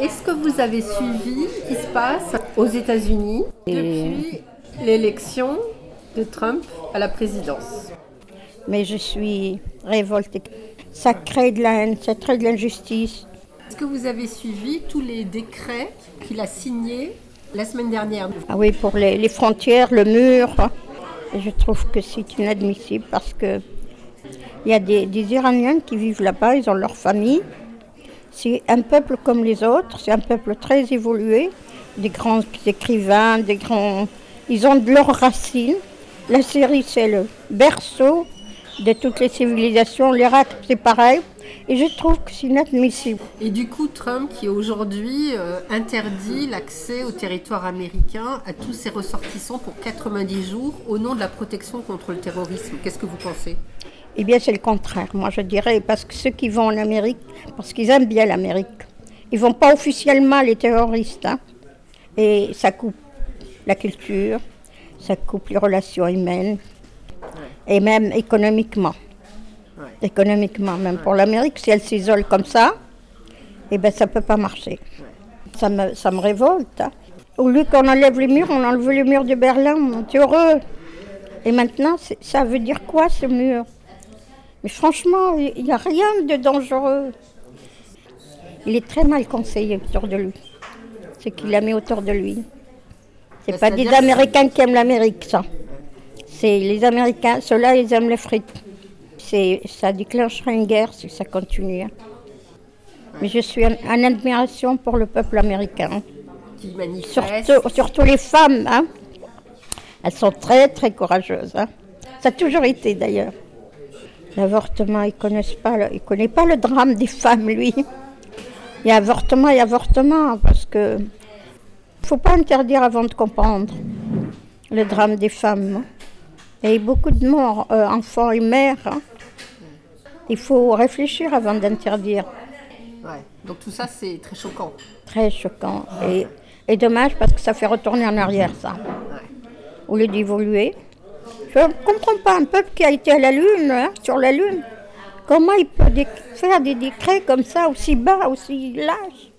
Est-ce que vous avez suivi ce qui se passe aux États-Unis depuis l'élection de Trump à la présidence? Mais je suis révoltée. Ça crée de la haine, ça crée de l'injustice. Est-ce que vous avez suivi tous les décrets qu'il a signés la semaine dernière? Ah oui, pour les, les frontières, le mur. je trouve que c'est inadmissible parce que il y a des, des Iraniens qui vivent là-bas, ils ont leur famille. C'est un peuple comme les autres, c'est un peuple très évolué, des grands écrivains, des grands. Ils ont de leurs racines. La Syrie, c'est le berceau de toutes les civilisations. L'Irak, c'est pareil. Et je trouve que c'est inadmissible. Et du coup, Trump qui aujourd'hui euh, interdit l'accès au territoire américain à tous ses ressortissants pour 90 jours au nom de la protection contre le terrorisme. Qu'est-ce que vous pensez? Eh bien, c'est le contraire, moi je dirais, parce que ceux qui vont en Amérique, parce qu'ils aiment bien l'Amérique, ils vont pas officiellement les terroristes. hein. Et ça coupe la culture, ça coupe les relations humaines, et même économiquement. Ouais. Économiquement, même pour l'Amérique, si elle s'isole comme ça, eh ben ça peut pas marcher. Ça me, ça me révolte. hein. Au lieu qu'on enlève les murs, on enlève les murs de Berlin, on est heureux. Et maintenant, ça veut dire quoi ce mur? Mais franchement, il n'y a rien de dangereux. Il est très mal conseillé autour de lui. Ce qu'il a mis autour de lui. C'est pas des Américains qui aiment l'Amérique, ça. C'est les Américains, ceux-là, ils aiment les frites. C'est, ça déclencherait une guerre si ça continue. Mais je suis en, en admiration pour le peuple américain. Qui manifeste Surtout, surtout les femmes. hein. Elles sont très, très courageuses. hein. Ça a toujours été d'ailleurs. L'avortement, pas, il connaît pas le drame des femmes, lui. Il y a avortement, il y a avortement, parce que faut pas interdire avant de comprendre le drame des femmes. hein. Et beaucoup de morts, euh, enfants et mères. hein. Il faut réfléchir avant d'interdire. Ouais. Donc tout ça, c'est très choquant. Très choquant. Et, et dommage parce que ça fait retourner en arrière, ça. Au lieu d'évoluer. Je ne comprends pas un peuple qui a été à la Lune, hein, sur la Lune. Comment il peut faire des décrets comme ça, aussi bas, aussi lâches